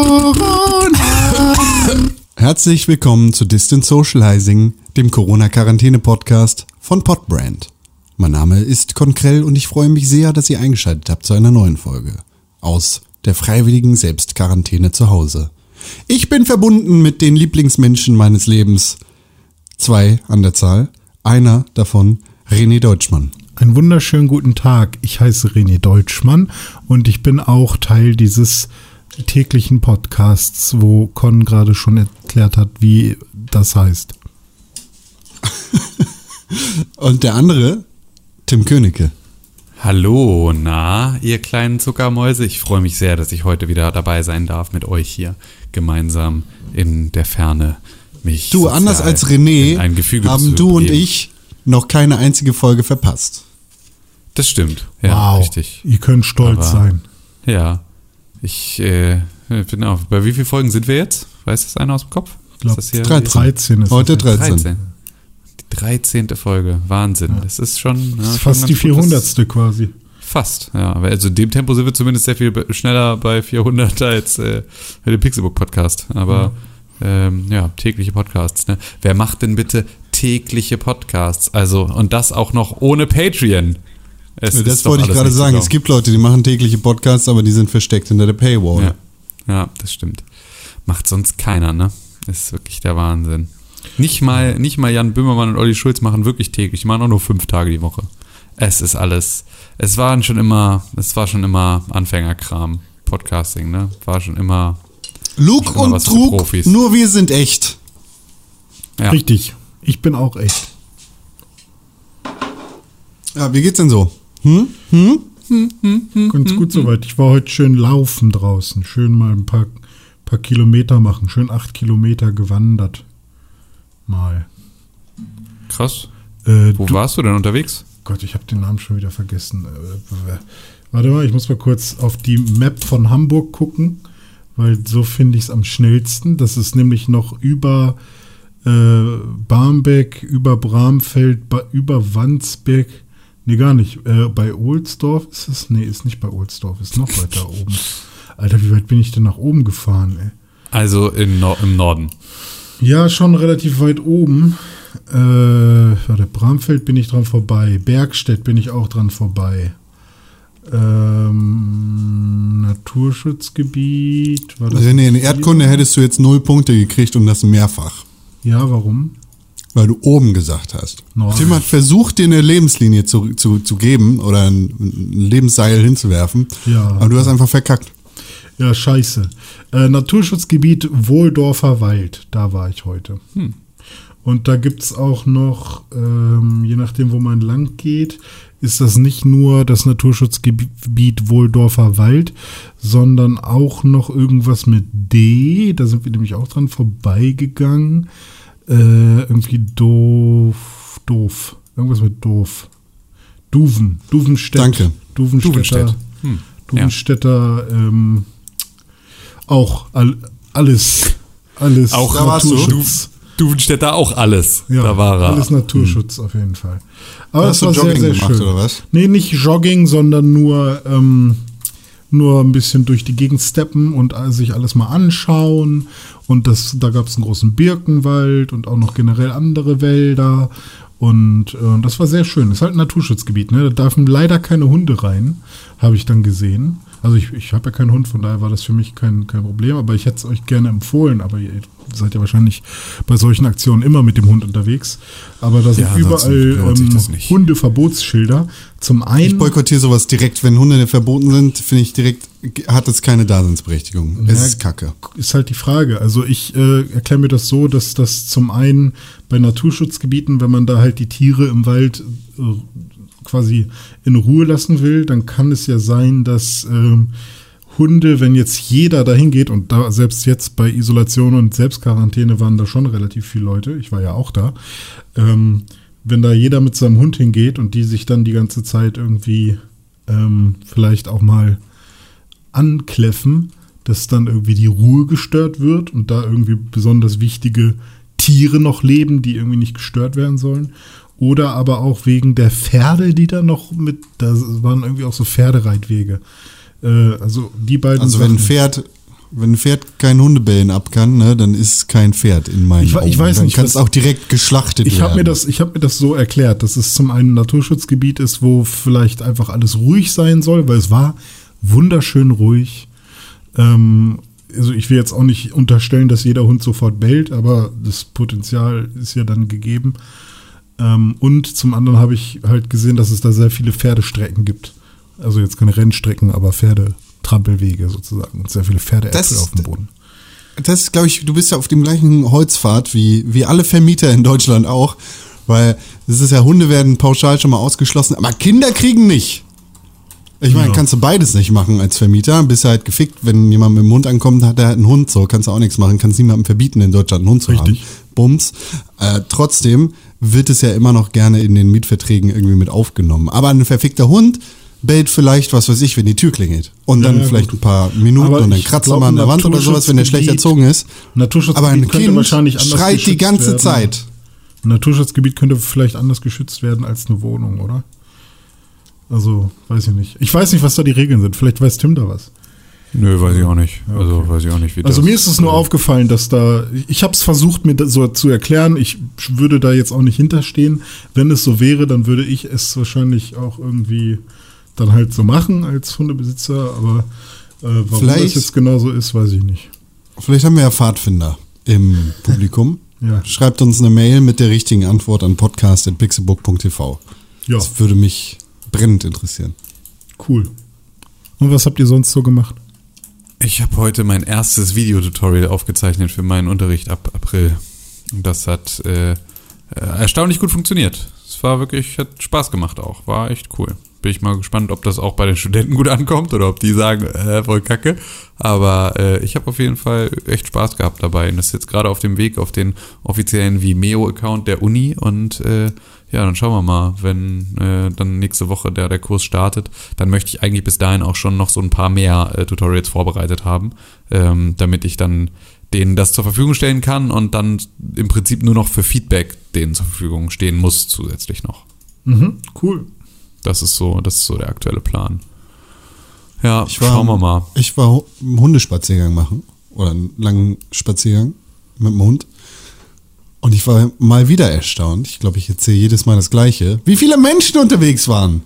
Corona. Herzlich willkommen zu Distant Socializing, dem Corona-Quarantäne-Podcast von Podbrand. Mein Name ist Konkrell und ich freue mich sehr, dass ihr eingeschaltet habt zu einer neuen Folge aus der freiwilligen Selbstquarantäne zu Hause. Ich bin verbunden mit den Lieblingsmenschen meines Lebens. Zwei an der Zahl. Einer davon René Deutschmann. Einen wunderschönen guten Tag. Ich heiße René Deutschmann und ich bin auch Teil dieses täglichen Podcasts, wo Con gerade schon erklärt hat, wie das heißt. Und der andere, Tim Königke. Hallo, na, ihr kleinen Zuckermäuse. Ich freue mich sehr, dass ich heute wieder dabei sein darf mit euch hier gemeinsam in der Ferne mich. Du, anders als René, haben du und ich noch keine einzige Folge verpasst. Das stimmt. Ja, wow. richtig. Ihr könnt stolz Aber, sein. Ja. Ich äh, bin auch. Bei wie vielen Folgen sind wir jetzt? Weiß das einer aus dem Kopf? Ich glaube, 13. 13 ist Heute 13. 13. Die 13. Folge. Wahnsinn. Ja. Das ist schon. Ja, das ist fast die 400. quasi. Fast, ja. Aber also in dem Tempo sind wir zumindest sehr viel schneller bei 400 als äh, bei dem Pixelbook Podcast. Aber ja, ähm, ja tägliche Podcasts. Ne? Wer macht denn bitte tägliche Podcasts? Also, und das auch noch ohne Patreon. Es das wollte ich gerade sagen. Es gibt Leute, die machen tägliche Podcasts, aber die sind versteckt hinter der Paywall. Ja, ja das stimmt. Macht sonst keiner, ne? Das ist wirklich der Wahnsinn. Nicht mal, nicht mal Jan Böhmermann und Olli Schulz machen wirklich täglich. Die machen auch nur fünf Tage die Woche. Es ist alles. Es waren schon immer, es war schon immer Anfängerkram. Podcasting, ne? War schon immer. Luke schon immer und Trug, nur wir sind echt. Ja. Richtig. Ich bin auch echt. Ja, wie geht's denn so? Hm? Hm? Hm, hm, hm Ganz gut hm, soweit. Ich war heute schön laufen draußen. Schön mal ein paar, paar Kilometer machen. Schön acht Kilometer gewandert. Mal. Krass. Äh, Wo du, warst du denn unterwegs? Gott, ich habe den Namen schon wieder vergessen. Äh, warte mal, ich muss mal kurz auf die Map von Hamburg gucken, weil so finde ich es am schnellsten. Das ist nämlich noch über äh, Barmbek, über Bramfeld, über Wandsbek Nee, gar nicht. Äh, bei Ohlsdorf ist es? Nee, ist nicht bei Ohlsdorf, ist noch weiter oben. Alter, wie weit bin ich denn nach oben gefahren, ey? Also in no im Norden. Ja, schon relativ weit oben. Äh, warte, Bramfeld bin ich dran vorbei. Bergstedt bin ich auch dran vorbei. Ähm, Naturschutzgebiet. War das also nee, in Erdkunde hättest du jetzt null Punkte gekriegt und das mehrfach. Ja, warum? Weil du oben gesagt hast. No. Hat versucht, dir eine Lebenslinie zu, zu, zu geben oder ein, ein Lebensseil hinzuwerfen. Ja. Aber du hast einfach verkackt. Ja, scheiße. Äh, Naturschutzgebiet Wohldorfer Wald, da war ich heute. Hm. Und da gibt es auch noch, ähm, je nachdem, wo man lang geht, ist das nicht nur das Naturschutzgebiet Wohldorfer Wald, sondern auch noch irgendwas mit D. Da sind wir nämlich auch dran vorbeigegangen. Äh, irgendwie doof, doof. Irgendwas mit doof. Duven, Duvenstedt. Danke. Duvenstädter. Hm. Duvenstädter, ja. ähm, auch all, alles, alles. Auch da Naturschutz. Du, Duvenstädter auch alles. Ja, da war er. Alles Naturschutz hm. auf jeden Fall. Aber Hast das war Jogging sehr, sehr gemacht, schön. oder was? Nee, nicht Jogging, sondern nur, ähm, nur ein bisschen durch die Gegend steppen und sich alles mal anschauen und das, da gab es einen großen Birkenwald und auch noch generell andere Wälder. Und äh, das war sehr schön. Ist halt ein Naturschutzgebiet, ne? Da dürfen leider keine Hunde rein, habe ich dann gesehen. Also ich, ich habe ja keinen Hund, von daher war das für mich kein, kein Problem, aber ich hätte es euch gerne empfohlen, aber ihr seid ja wahrscheinlich bei solchen Aktionen immer mit dem Hund unterwegs. Aber da sind ja, überall ähm, Hundeverbotsschilder. Zum einen. Ich boykottiere sowas direkt, wenn Hunde verboten sind, finde ich direkt, hat es keine Daseinsberechtigung. Ja, es ist Kacke. Ist halt die Frage. Also ich äh, erkläre mir das so, dass das zum einen bei Naturschutzgebieten, wenn man da halt die Tiere im Wald äh, quasi in Ruhe lassen will, dann kann es ja sein, dass ähm, Hunde, wenn jetzt jeder dahin geht und da selbst jetzt bei Isolation und Selbstquarantäne waren da schon relativ viele Leute, ich war ja auch da, ähm, wenn da jeder mit seinem Hund hingeht und die sich dann die ganze Zeit irgendwie ähm, vielleicht auch mal ankläffen, dass dann irgendwie die Ruhe gestört wird und da irgendwie besonders wichtige Tiere noch leben, die irgendwie nicht gestört werden sollen. Oder aber auch wegen der Pferde, die da noch mit, da waren irgendwie auch so Pferdereitwege. Äh, also die beiden. Also wenn ein Pferd Wenn ein Pferd kein Hundebellen ab kann, ne, dann ist es kein Pferd in meinen Ich wa- ich Augen. weiß dann nicht, kann es auch direkt geschlachtet Ich habe mir werden. das, ich habe mir das so erklärt, dass es zum einen ein Naturschutzgebiet ist, wo vielleicht einfach alles ruhig sein soll, weil es war wunderschön ruhig. Ähm, also ich will jetzt auch nicht unterstellen, dass jeder Hund sofort bellt, aber das Potenzial ist ja dann gegeben. Ähm, und zum anderen habe ich halt gesehen, dass es da sehr viele Pferdestrecken gibt. Also jetzt keine Rennstrecken, aber Pferdetrampelwege sozusagen. Und sehr viele Pferdeäpfel auf dem Boden. Das ist, glaube ich, du bist ja auf dem gleichen Holzpfad wie, wie alle Vermieter in Deutschland auch. Weil es ist ja, Hunde werden pauschal schon mal ausgeschlossen, aber Kinder kriegen nicht. Ich meine, Ja. kannst du beides nicht machen als Vermieter. Bist du halt gefickt, wenn jemand mit dem Hund ankommt, hat er halt einen Hund. So kannst du auch nichts machen. Kannst niemandem verbieten, in Deutschland einen Hund zu Richtig. haben. Bums. Äh, trotzdem wird es ja immer noch gerne in den Mietverträgen irgendwie mit aufgenommen. Aber ein verfickter Hund bellt vielleicht, was weiß ich, wenn die Tür klingelt. Und dann Ja, ja, vielleicht ein paar Minuten Aber und dann kratzt er mal an der Wand oder sowas, wenn der schlecht erzogen ist. Naturschutzgebiet Aber ein könnte Kind wahrscheinlich anders schreit die ganze werden. Zeit. Ein Naturschutzgebiet könnte vielleicht anders geschützt werden als eine Wohnung, oder? Also, weiß ich nicht. Ich weiß nicht, was da die Regeln sind. Vielleicht weiß Tim da was. Nö, weiß ich auch nicht. Also weiß ich auch nicht, wie Also das, mir ist es nur aufgefallen, dass da, ich habe es versucht mir das so zu erklären, ich würde da jetzt auch nicht hinterstehen. Wenn es so wäre, dann würde ich es wahrscheinlich auch irgendwie dann halt so machen als Hundebesitzer, aber äh, warum Vielleicht- das jetzt genau so ist, weiß ich nicht. Vielleicht haben wir ja Pfadfinder im Publikum. Ja. Schreibt uns eine Mail mit der richtigen Antwort an podcast.pixelbook.tv. Ja, Das würde mich brennend interessieren. cool. Und was habt ihr sonst so gemacht? Ich habe heute mein erstes Videotutorial aufgezeichnet für meinen Unterricht ab April. Und das hat äh, erstaunlich gut funktioniert. Es war wirklich, hat Spaß gemacht auch. War echt cool. Bin ich mal gespannt, ob das auch bei den Studenten gut ankommt oder ob die sagen, äh, voll kacke. Aber äh, ich habe auf jeden Fall echt Spaß gehabt dabei. Und das ist jetzt gerade auf dem Weg auf den offiziellen Vimeo-Account der Uni. Und äh, ja, dann schauen wir mal, wenn äh, dann nächste Woche der, der Kurs startet, dann möchte ich eigentlich bis dahin auch schon noch so ein paar mehr äh, Tutorials vorbereitet haben, ähm, damit ich dann denen das zur Verfügung stellen kann und dann im Prinzip nur noch für Feedback denen zur Verfügung stehen muss zusätzlich noch. Mhm, cool. Das ist so, das ist so der aktuelle Plan. Ja, Ich war, schauen wir mal. Ich war einen Hundespaziergang machen. Oder einen langen Spaziergang mit dem Hund. Und ich war mal wieder erstaunt. Ich glaube, ich erzähle jedes Mal das Gleiche. Wie viele Menschen unterwegs waren.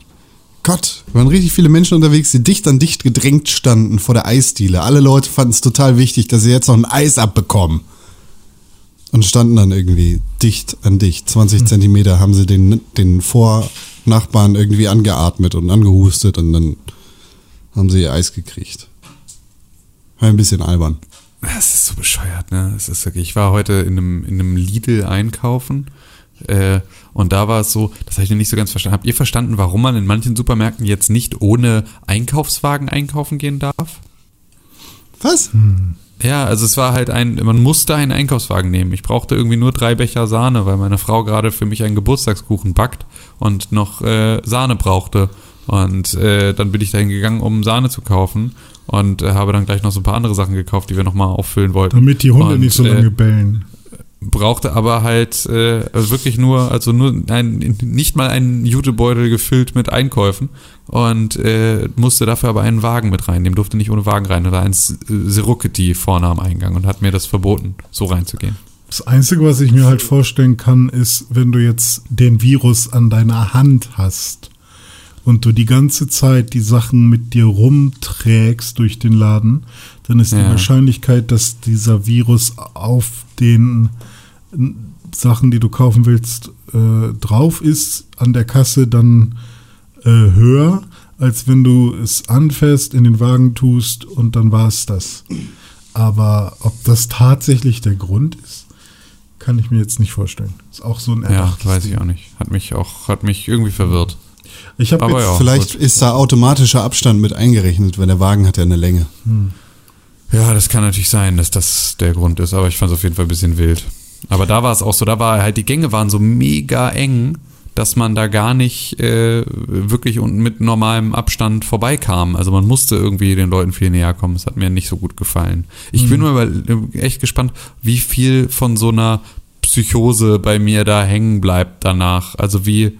Gott, waren richtig viele Menschen unterwegs, die dicht an dicht gedrängt standen vor der Eisdiele. Alle Leute fanden es total wichtig, dass sie jetzt noch ein Eis abbekommen. Und standen dann irgendwie dicht an dicht. 20 Zentimeter haben sie den, den Vornachbarn irgendwie angeatmet und angehustet und dann haben sie ihr Eis gekriegt. War ein bisschen albern. Das ist so bescheuert, ne? Das ist wirklich, ich war heute in einem, in einem Lidl einkaufen äh, und da war es so, das habe ich noch nicht so ganz verstanden. Habt ihr verstanden, warum man in manchen Supermärkten jetzt nicht ohne Einkaufswagen einkaufen gehen darf? Was? Ja, also es war halt ein, man musste einen Einkaufswagen nehmen. Ich brauchte irgendwie nur drei Becher Sahne, weil meine Frau gerade für mich einen Geburtstagskuchen backt und noch äh, Sahne brauchte. Und äh, dann bin ich dahin gegangen, um Sahne zu kaufen und äh, habe dann gleich noch so ein paar andere Sachen gekauft, die wir nochmal auffüllen wollten. Damit die Hunde Und, nicht so äh, lange bellen. brauchte aber halt äh, also wirklich nur, also nur ein, nicht mal einen Jutebeutel gefüllt mit Einkäufen und äh, musste dafür aber einen Wagen mit reinnehmen, durfte nicht ohne Wagen rein. Da war ein Seruckety vorne am Eingang und hat mir das verboten, so reinzugehen. Das Einzige, was ich mir halt vorstellen kann, ist, wenn du jetzt den Virus an deiner Hand hast und du die ganze Zeit die Sachen mit dir rumträgst durch den Laden, dann ist die Ja. Wahrscheinlichkeit, dass dieser Virus auf den Sachen, die du kaufen willst, äh, drauf ist an der Kasse, dann äh, höher, als wenn du es anfährst, in den Wagen tust und dann war es das. Aber ob das tatsächlich der Grund ist, kann ich mir jetzt nicht vorstellen. Ist auch so ein Ja, weiß ich auch nicht. Hat mich auch, hat mich irgendwie verwirrt. Ich habe ja. Vielleicht gut. ist da automatischer Abstand mit eingerechnet, weil der Wagen hat ja eine Länge. Ja, das kann natürlich sein, dass das der Grund ist, aber ich fand es auf jeden Fall ein bisschen wild. Aber da war es auch so, da war halt, die Gänge waren so mega eng, dass man da gar nicht äh, wirklich und mit normalem Abstand vorbeikam. Also man musste irgendwie den Leuten viel näher kommen. Das hat mir nicht so gut gefallen. Ich bin nur über, echt gespannt, wie viel von so einer Psychose bei mir da hängen bleibt danach. Also wie,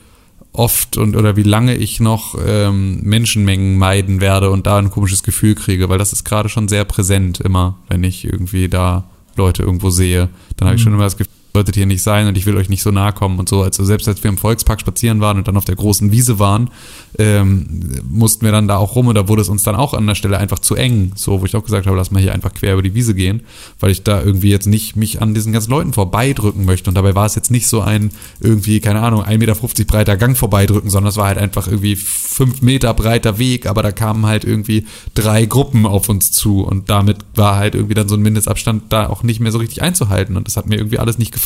oft und oder wie lange ich noch ähm, Menschenmengen meiden werde und da ein komisches Gefühl kriege, weil das ist gerade schon sehr präsent immer, wenn ich irgendwie da Leute irgendwo sehe. Dann habe ich schon immer das Gefühl, solltet hier nicht sein und ich will euch nicht so nahe kommen und so. Also selbst als wir im Volkspark spazieren waren und dann auf der großen Wiese waren, ähm, mussten wir dann da auch rum und da wurde es uns dann auch an der Stelle einfach zu eng. So, wo ich auch gesagt habe, lass mal hier einfach quer über die Wiese gehen, weil ich da irgendwie jetzt nicht mich an diesen ganzen Leuten vorbeidrücken möchte. Und dabei war es jetzt nicht so ein irgendwie, keine Ahnung, 1,50 Meter breiter Gang vorbeidrücken, sondern es war halt einfach irgendwie fünf Meter breiter Weg, aber da kamen halt irgendwie drei Gruppen auf uns zu und damit war halt irgendwie dann so ein Mindestabstand da auch nicht mehr so richtig einzuhalten und das hat mir irgendwie alles nicht gefallen.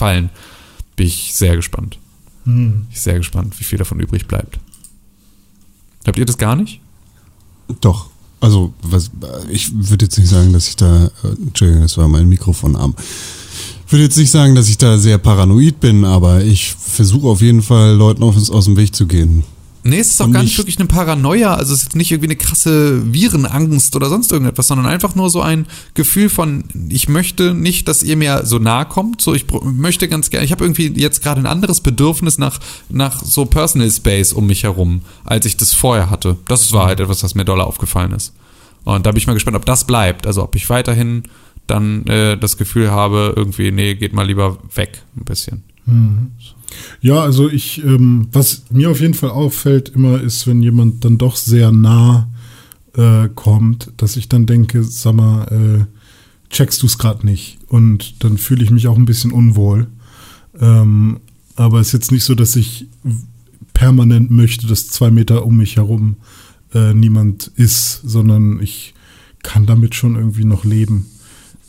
Bin ich sehr gespannt. Hm. Bin ich sehr gespannt, wie viel davon übrig bleibt. Habt ihr das gar nicht? Doch. Also, was, ich würde jetzt nicht sagen, dass ich da, äh, Entschuldigung, das war mein Mikrofonarm. Ich würde jetzt nicht sagen, dass ich da sehr paranoid bin, aber ich versuche auf jeden Fall Leuten aus, aus dem Weg zu gehen. Nee, es ist auch gar nicht wirklich eine Paranoia, also es ist nicht irgendwie eine krasse Virenangst oder sonst irgendetwas, sondern einfach nur so ein Gefühl von, ich möchte nicht, dass ihr mir so nahe kommt, so ich möchte ganz gerne, ich habe irgendwie jetzt gerade ein anderes Bedürfnis nach, nach so Personal Space um mich herum, als ich das vorher hatte. Das war halt etwas, was mir doll aufgefallen ist. Und da bin ich mal gespannt, ob das bleibt, also ob ich weiterhin dann äh, das Gefühl habe, irgendwie, nee, geht mal lieber weg ein bisschen. Ja, also ich, ähm, was mir auf jeden Fall auffällt immer ist, wenn jemand dann doch sehr nah äh, kommt, dass ich dann denke, sag mal, äh, checkst du es gerade nicht? Und dann fühle ich mich auch ein bisschen unwohl. Ähm, aber es ist jetzt nicht so, dass ich permanent möchte, dass zwei Meter um mich herum äh, niemand ist, sondern ich kann damit schon irgendwie noch leben.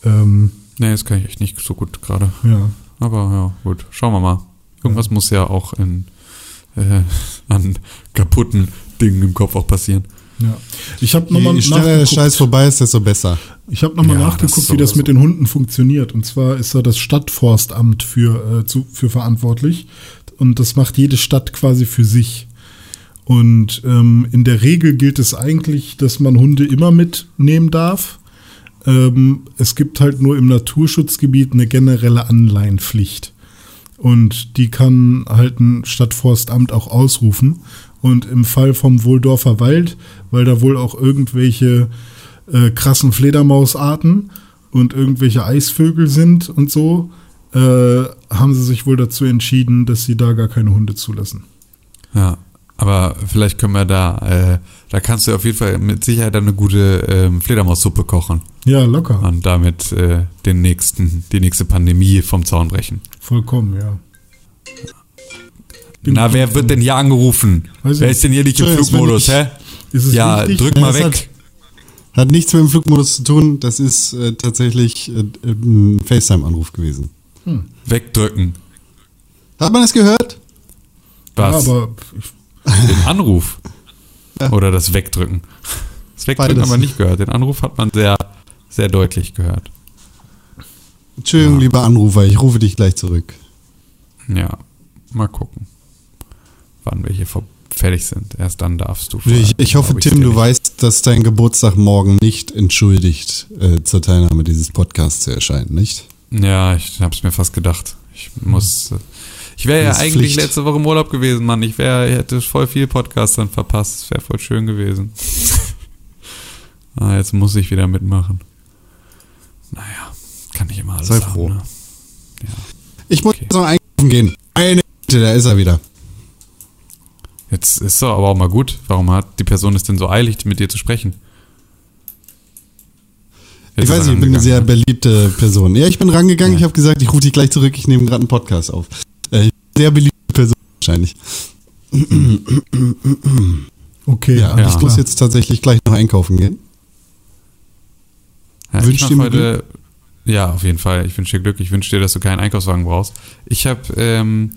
Ähm, Nee, das kann ich echt nicht so gut gerade. ja. Aber ja, gut, schauen wir mal. Irgendwas muss ja auch in, äh, an kaputten Dingen im Kopf auch passieren. Ja. Ich habe nochmal Je schneller der Scheiß vorbei ist, desto besser. Ich habe nochmal Ja, nachgeguckt, das wie das mit den Hunden funktioniert. Und zwar ist da das Stadtforstamt für, äh, zu, für verantwortlich. Und das macht jede Stadt quasi für sich. Und ähm, in der Regel gilt es eigentlich, dass man Hunde immer mitnehmen darf. Ähm, es gibt halt nur im Naturschutzgebiet eine generelle Anleihenpflicht. Und die kann halt ein Stadtforstamt auch ausrufen. Und im Fall vom Wohldorfer Wald, weil da wohl auch irgendwelche äh, krassen Fledermausarten und irgendwelche Eisvögel sind und so, äh, haben sie sich wohl dazu entschieden, dass sie da gar keine Hunde zulassen. Ja, aber vielleicht können wir da, äh, da kannst du auf jeden Fall mit Sicherheit eine gute ähm, Fledermaussuppe kochen Ja, locker. und damit äh, den nächsten, die nächste Pandemie vom Zaun brechen. Vollkommen, ja. Bin- Na, wer wird denn hier angerufen? Weiß wer ist denn hier nicht im Flugmodus, hä? Ist es Ja, wichtig? drück Ja, mal das weg. hat- Hat nichts mit dem Flugmodus zu tun. Das ist äh, tatsächlich äh, ein FaceTime-Anruf gewesen. Wegdrücken. Hat man das gehört? Was? Ja, aber ich, Den Anruf. Oder das Wegdrücken. Das Wegdrücken Beides. haben wir nicht gehört. Den Anruf hat man sehr, sehr deutlich gehört. Entschuldigung, lieber Anrufer, ich rufe dich gleich zurück. Ja, mal gucken, wann wir hier fertig sind. Erst dann darfst du. Ich, ich hoffe, Tim, du nicht. weißt, dass dein Geburtstag morgen nicht entschuldigt, äh, zur Teilnahme dieses Podcasts zu erscheinen, nicht? Ja, ich hab's mir fast gedacht. Ich muss. äh, Ich wäre ja eigentlich Pflicht. letzte Woche im Urlaub gewesen, Mann. Ich wäre, hätte voll viel Podcast dann verpasst. Das wäre voll schön gewesen. ah, jetzt muss ich wieder mitmachen. Naja, kann nicht immer alles Sei haben, froh. Ne? Ich muss Okay. jetzt noch einkaufen gehen. Eine da ist er wieder. Jetzt ist doch aber auch mal gut. Warum hat die Person es denn so eilig, mit dir zu sprechen? Jetzt ich weiß er nicht, ich bin eine sehr rangegangen, beliebte Person. Ja, ich bin rangegangen, Ja. ich habe gesagt, ich rufe dich gleich zurück, ich nehme gerade einen Podcast auf. Äh, ich bin eine sehr beliebte Person wahrscheinlich. okay, Ja, alles ich muss jetzt tatsächlich gleich noch einkaufen gehen. Ja, Wünsch ich dir heute, Ja, auf jeden Fall. Ich wünsche dir Glück. Ich wünsche dir, dass du keinen Einkaufswagen brauchst. Ich habe, ähm,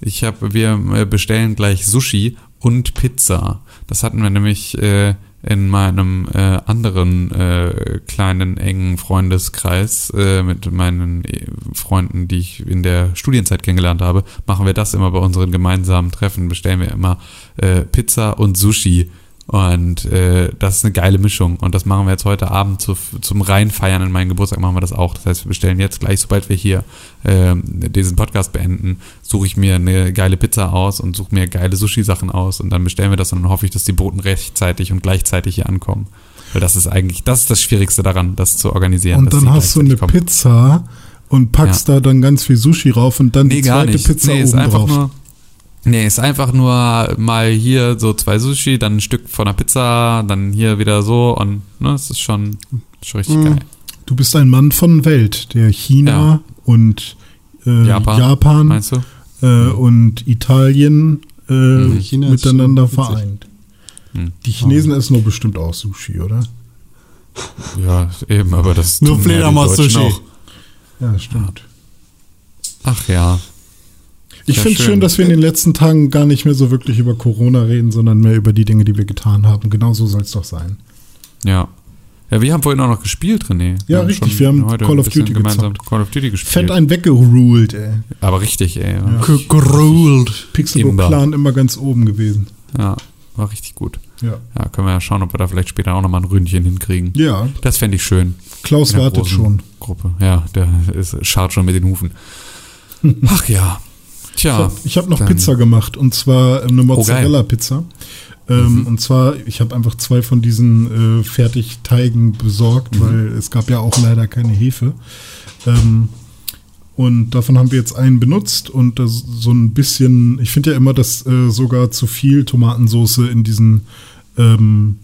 ich habe, wir äh, bestellen gleich Sushi und Pizza. Das hatten wir nämlich äh, in meinem äh, anderen äh, kleinen engen Freundeskreis äh, mit meinen äh, Freunden, die ich in der Studienzeit kennengelernt habe, machen wir das immer bei unseren gemeinsamen Treffen. Bestellen wir immer äh, Pizza und Sushi. Und äh, das ist eine geile Mischung. Und das machen wir jetzt heute Abend zu, zum Reinfeiern in meinen Geburtstag machen wir das auch. Das heißt, wir bestellen jetzt gleich, sobald wir hier äh, diesen Podcast beenden, suche ich mir eine geile Pizza aus und suche mir geile Sushi-Sachen aus und dann bestellen wir das und dann hoffe ich, dass die Boten rechtzeitig und gleichzeitig hier ankommen. Weil das ist eigentlich, das ist das Schwierigste daran, das zu organisieren. Und dann hast du eine kommen. Pizza und packst da dann ganz viel Sushi rauf und dann Nee, die zweite. Pizza nee, ist oben einfach drauf. Nee, ist einfach nur mal hier so zwei Sushi, dann ein Stück von der Pizza, dann hier wieder so und ne, es ist schon, schon richtig Mhm. geil. Du bist ein Mann von Welt, der China Ja. und äh, Japan, Japan, Meinst du? äh, und Italien äh, China ist miteinander vereint. Hm. Die Chinesen essen doch bestimmt auch Sushi, oder? Ja, eben, aber das Nur Fledermaus-Sushi. Ja, stimmt. Ach ja. Ich finde es schön. schön, dass wir in den letzten Tagen gar nicht mehr so wirklich über Corona reden, sondern mehr über die Dinge, die wir getan haben. Genau so soll es doch sein. Ja. Ja, wir haben vorhin auch noch gespielt, René. Ja, richtig, wir haben heute Call of Duty gemeinsam gezockt. Call of Duty gespielt. Fett ein weggeruled, ey. aber richtig, ey. Ja. Ge- Geruled. Pixelbook Imba. Clan immer ganz oben gewesen. ja, war richtig gut. Ja. Ja, können wir ja schauen, ob wir da vielleicht später auch nochmal ein Ründchen hinkriegen. Ja, Das fände ich schön. Klaus wartet schon. Gruppe. Ja, der ist, scharrt schon mit den Hufen. Ach ja. Tja. ich habe noch dann- Pizza gemacht und zwar eine Mozzarella-Pizza. Ähm, Mhm. Und zwar, ich habe einfach zwei von diesen äh, Fertigteigen besorgt, Mhm. weil es gab ja auch leider keine Hefe. Ähm, und davon haben wir jetzt einen benutzt und das so ein bisschen, ich finde ja immer, dass äh, sogar zu viel Tomatensauce in diesen, ähm,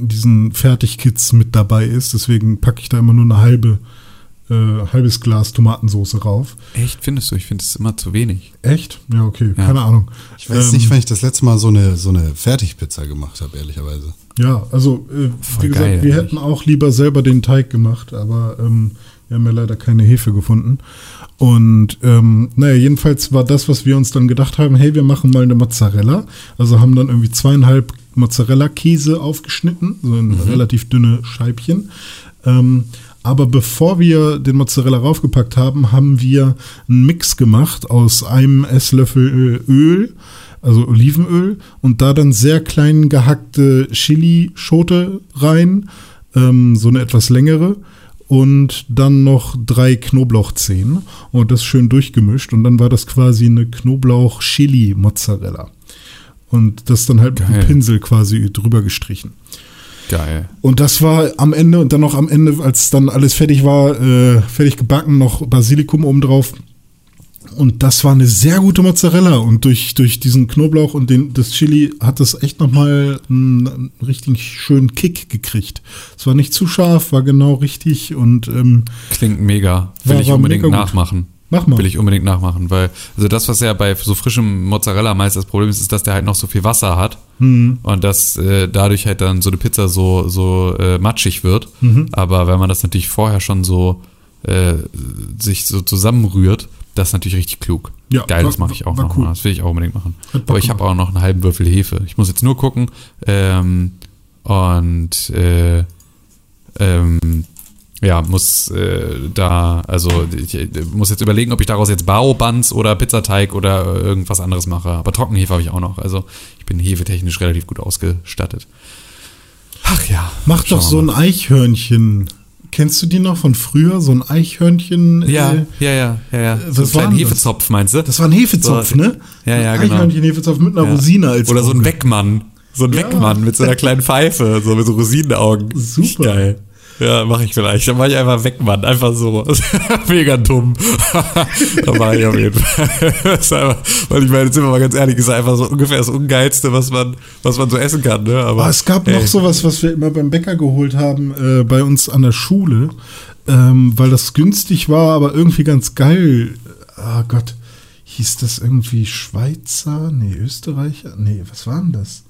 in diesen Fertigkits mit dabei ist. Deswegen packe ich da immer nur eine halbe, äh, halbes Glas Tomatensauce rauf. Echt, findest du? Ich finde es immer zu wenig. Echt? Ja, okay, Ja. keine Ahnung. Ich weiß Ähm, nicht, wann ich das letzte Mal so eine, so eine Fertigpizza gemacht habe, ehrlicherweise. Ja, also äh, wie gesagt, geil, wir eigentlich. hätten auch lieber selber den Teig gemacht, aber ähm, wir haben ja leider keine Hefe gefunden. Und ähm, naja, jedenfalls war das, was wir uns dann gedacht haben, hey, wir machen mal eine Mozzarella. Also haben dann irgendwie zweieinhalb Mozzarella-Käse aufgeschnitten, so in relativ dünne Scheibchen. Ähm, aber bevor wir den Mozzarella raufgepackt haben, haben wir einen Mix gemacht aus einem Esslöffel äh, Öl, also Olivenöl, und da dann sehr klein gehackte Chili-Schote rein, ähm, so eine etwas längere, und dann noch drei Knoblauchzehen und das schön durchgemischt. Und dann war das quasi eine Knoblauch-Chili-Mozzarella. Und das dann halt mit Geil. einem Pinsel quasi drüber gestrichen. Geil. Und das war am Ende und dann noch am Ende, als dann alles fertig war, äh, fertig gebacken, noch Basilikum obendrauf. Und das war eine sehr gute Mozzarella. Und durch, durch diesen Knoblauch und den, das Chili hat das echt nochmal einen, einen richtig schönen Kick gekriegt. Es war nicht zu scharf, war genau richtig und ähm, Klingt mega. Will War- ich war unbedingt mega gut. Mach mal. Will ich unbedingt nachmachen, weil, also das, was ja bei so frischem Mozzarella meist das Problem ist, ist, dass der halt noch so viel Wasser hat Mhm. und dass äh, dadurch halt dann so eine Pizza so, so äh, matschig wird. Mhm. Aber wenn man das natürlich vorher schon so äh, sich so zusammenrührt, das ist natürlich richtig klug. Ja, Geil, das war- mache ich auch war noch cool. mal. Das will ich auch unbedingt machen. Aber ich habe auch noch einen halben Würfel Hefe. Ich muss jetzt nur gucken. Ähm, und äh, ähm, ja, muss äh, da, also ich äh, muss jetzt überlegen, ob ich daraus jetzt Bao-Buns oder Pizzateig oder äh, irgendwas anderes mache. Aber Trockenhefe habe ich auch noch. Also ich bin hefetechnisch relativ gut ausgestattet. Ach ja. Mach doch so ein Eichhörnchen. Kennst du die noch von früher? So ein Eichhörnchen? Ja, äh, ja, ja, ja, ja. So was denn das? Hefezopf, meinst du? Das war ein Hefezopf, So, ne? ja, ja, ein genau. Eichhörnchen-Hefezopf mit einer Ja. Rosine als Oder so ein. Weckmann. So ein Ja. Weckmann mit so einer kleinen Pfeife, so mit so Rosinenaugen. Super. Geil. Ja, mache ich vielleicht. Dann mache ich einfach Weckmann. Einfach so. Mega dumm. da mache ich auf jeden Fall. Einfach, weil ich meine, jetzt sind wir mal ganz ehrlich, ist einfach so ungefähr das Ungeilste, was man, was man so essen kann. Ne? Aber Ah, es gab ey, noch sowas, was wir immer beim Bäcker geholt haben, äh, bei uns an der Schule, ähm, weil das günstig war, aber irgendwie ganz geil. Ah Gott, hieß das irgendwie Schweizer? Nee, Österreicher? Nee, was war denn das?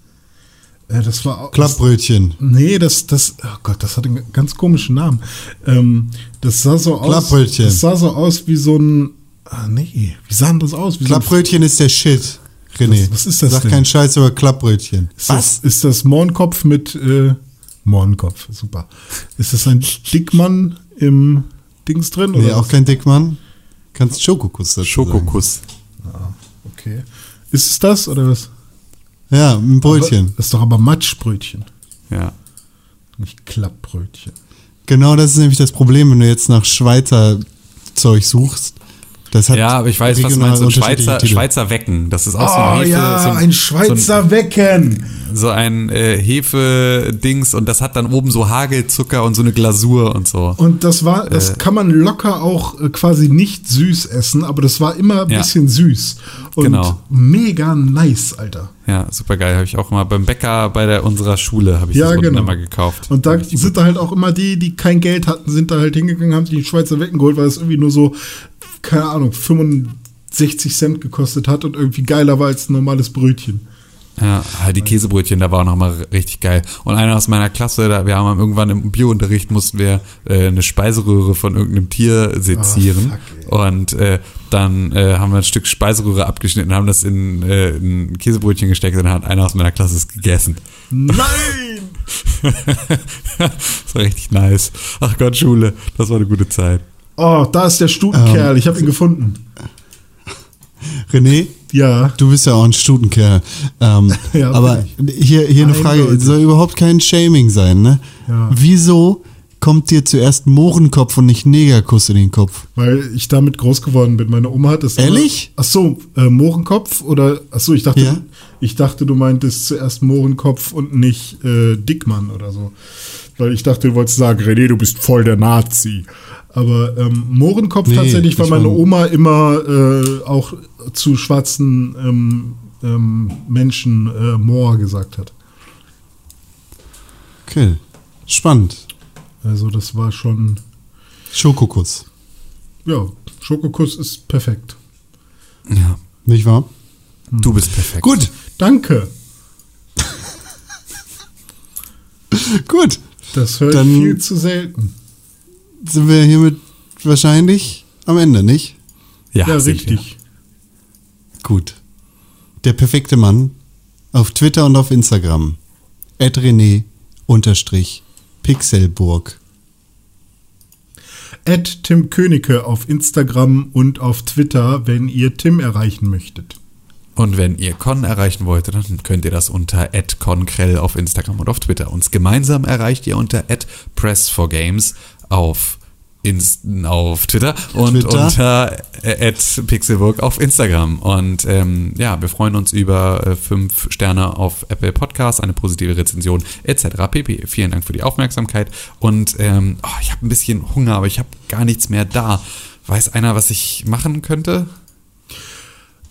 Äh, das war auch. Klappbrötchen. Nee, das, das, oh Gott, das hat einen ganz komischen Namen. Ähm, das sah so aus. Klappbrötchen. Das sah so aus wie so ein. Ah, nee, wie sah denn das aus? Wie so ein Klappbrötchen ist der Shit, René. Was- was ist das Sag denn? keinen Scheiß über Klappbrötchen. Ist das, ist das Mohrenkopf mit äh, Mohrenkopf, super. Ist das ein Dickmann im Dings drin? Nee, oder auch was? kein Dickmann. Kannst Schokokuss dazu sagen. Schokokuss. Okay. Ist es das oder was? Ja, ein Brötchen. Das ist doch aber Matschbrötchen, Ja. nicht Klappbrötchen. Genau das ist nämlich das Problem, wenn du jetzt nach Schweizer Zeug suchst. Ja, aber ich weiß, was du meinst. Unterschiedliche Schweizer, Titel. Schweizer Wecken. Das ist auch so Oh ein Hefe, ja, so ein, ein Schweizer so Wecken. ein, so ein äh, Hefe-Dings und das hat dann oben so Hagelzucker und so eine Glasur und so. Und das war, das kann man locker auch äh, quasi nicht süß essen, aber das war immer ein Ja. bisschen süß. Und Genau. mega nice, Alter. Ja, super geil. Habe ich auch mal beim Bäcker bei der, unserer Schule habe ich Ja, das genau. immer gekauft. Und da sind da halt auch immer die, die kein Geld hatten, sind da halt hingegangen, haben sich die Schweizer Wecken geholt, weil das irgendwie nur so, keine Ahnung, 65 Cent gekostet hat und irgendwie geiler war als ein normales Brötchen. Ja, halt die Käsebrötchen, da war auch noch mal richtig geil. Und einer aus meiner Klasse, da, wir haben irgendwann im Biounterricht mussten wir äh, eine Speiseröhre von irgendeinem Tier sezieren. fuck, und äh, dann äh, haben wir ein Stück Speiseröhre abgeschnitten, haben das in, äh, in ein Käsebrötchen gesteckt und dann hat einer aus meiner Klasse es gegessen. Nein! das war richtig nice. Ach Gott, Schule, das war eine gute Zeit. Oh, da ist der Stutenkerl, Ähm, ich habe ihn gefunden. René, Ja. du bist ja auch ein Stutenkerl. Ähm, Ja, aber hier, hier eine Frage, Eindeutig. soll überhaupt kein Shaming sein, ne? Ja. Wieso kommt dir zuerst Mohrenkopf und nicht Negerkuss in den Kopf? Weil ich damit groß geworden bin. Meine Oma hat das. Ehrlich? Immer, ach so, äh, Mohrenkopf oder ach so, ich dachte, Ja. ich dachte, du meintest zuerst Mohrenkopf und nicht äh, Dickmann oder so. Weil ich dachte, du wolltest sagen, René, du bist voll der Nazi. Aber ähm, Mohrenkopf Nee, tatsächlich, weil meine Oma immer äh, auch zu schwarzen ähm, ähm, Menschen äh, Moor gesagt hat. Okay, spannend. Also das war schon, Schokokuss, ja, Schokokuss ist perfekt. Ja, nicht wahr? du bist perfekt. Gut, Danke. gut. Das höre ich viel zu selten. Sind wir hiermit wahrscheinlich am Ende, nicht? Ja, Ja, richtig. Gut. Der perfekte Mann auf Twitter und auf Instagram. Ed René unterstrich Pixelburg. At Tim Königke auf Instagram und auf Twitter, wenn ihr Tim erreichen möchtet. Und wenn ihr Con erreichen wollt, dann könnt ihr das unter @conkrell auf Instagram und auf Twitter. Uns gemeinsam erreicht ihr unter @press4games auf Inst auf Twitter und Twitter. unter äh, @pixelburg auf Instagram. Und ähm, ja, wir freuen uns über äh, fünf Sterne auf Apple Podcasts, eine positive Rezension etc. pp. Vielen Dank für die Aufmerksamkeit. Und ähm, oh, ich habe ein bisschen Hunger, aber ich habe gar nichts mehr da. Weiß einer, was ich machen könnte?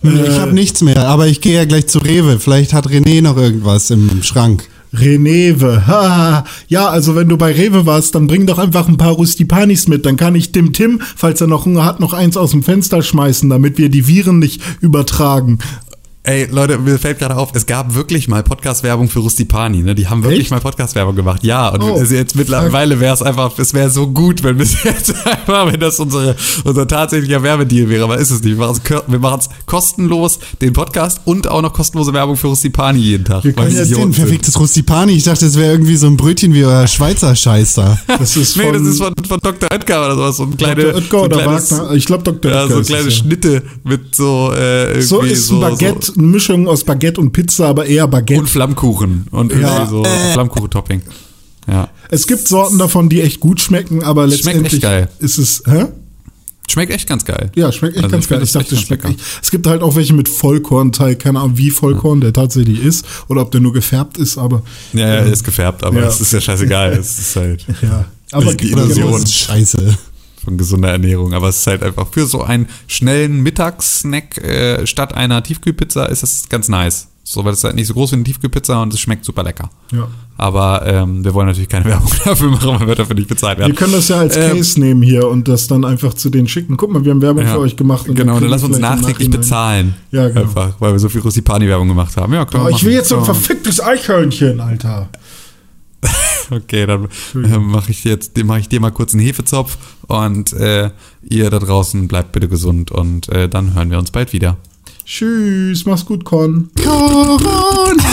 ich habe nichts mehr, aber ich gehe ja gleich zu Rewe. Vielleicht hat René noch irgendwas im Schrank. Renewe. Ha, ja, also wenn du bei Rewe warst, dann bring doch einfach ein paar Rustipanis mit. Dann kann ich dem Tim, falls er noch Hunger hat, noch eins aus dem Fenster schmeißen, damit wir die Viren nicht übertragen. Ey, Leute, mir fällt gerade auf, es gab wirklich mal Podcast-Werbung für Rustipani, ne? Die haben wirklich Echt? mal Podcast-Werbung gemacht. Ja, und Oh, jetzt mittlerweile wäre es einfach, es wäre so gut, wenn bis jetzt einfach, wenn das unsere, unser tatsächlicher Werbedeal wäre, aber ist es nicht. Wir machen es kostenlos, den Podcast und auch noch kostenlose Werbung für Rustipani jeden Tag. Wir können ja ist ein perfektes Rustipani. Ich dachte, es wäre irgendwie so ein Brötchen wie euer Schweizer Scheiß da. Das ist Nee, von, das ist von, von Dr. Oetker oder sowas. So ein kleine, Dr. Oetker so ein oder kleines- Wagner. Ich glaube Dr. Ja, Oetker so ist es, kleine ja. Schnitte mit so, äh, irgendwie So ist ein Baguette, eine Mischung aus Baguette und Pizza, aber eher Baguette. Und Flammkuchen. Und irgendwie Ja. so Flammkuchen-Topping. Ja. es gibt Sorten davon, die echt gut schmecken, aber Schmeckt echt letztendlich geil. ist es, hä? Schmeckt echt ganz geil. Ja, schmeckt echt Also ganz geil. Ich dachte, schmeckt echt. Es gibt halt auch welche mit Vollkornteig, keine Ahnung, wie Vollkorn der tatsächlich ist oder ob der nur gefärbt ist, aber Ja, ja, er ist gefärbt, aber Ja. es ist ja scheißegal. Es ist halt ja. Aber Die genau, Illusion. Scheiße. Von gesunder Ernährung. Aber es ist halt einfach für so einen schnellen Mittagssnack äh, statt einer Tiefkühlpizza ist es ganz nice. So, weil es halt nicht so groß wie eine Tiefkühlpizza und es schmeckt super lecker. Ja. Aber ähm, wir wollen natürlich keine Werbung dafür machen, weil wir dafür nicht bezahlt werden. Wir können das ja als Ähm, Case nehmen hier und das dann einfach zu denen schicken. Guck mal, wir haben Werbung Ja. für euch gemacht. und genau, dann lass uns nachträglich bezahlen. Ja, genau. Einfach, weil wir so viel Russipani-Werbung gemacht haben. Ja, können Oh, wir ich will machen. jetzt so ein verficktes Eichhörnchen, Alter. Okay, dann äh, mache ich jetzt, mach ich dir mal kurz einen Hefezopf und äh, ihr da draußen bleibt bitte gesund und äh, dann hören wir uns bald wieder. Tschüss, mach's gut, Con. Corona.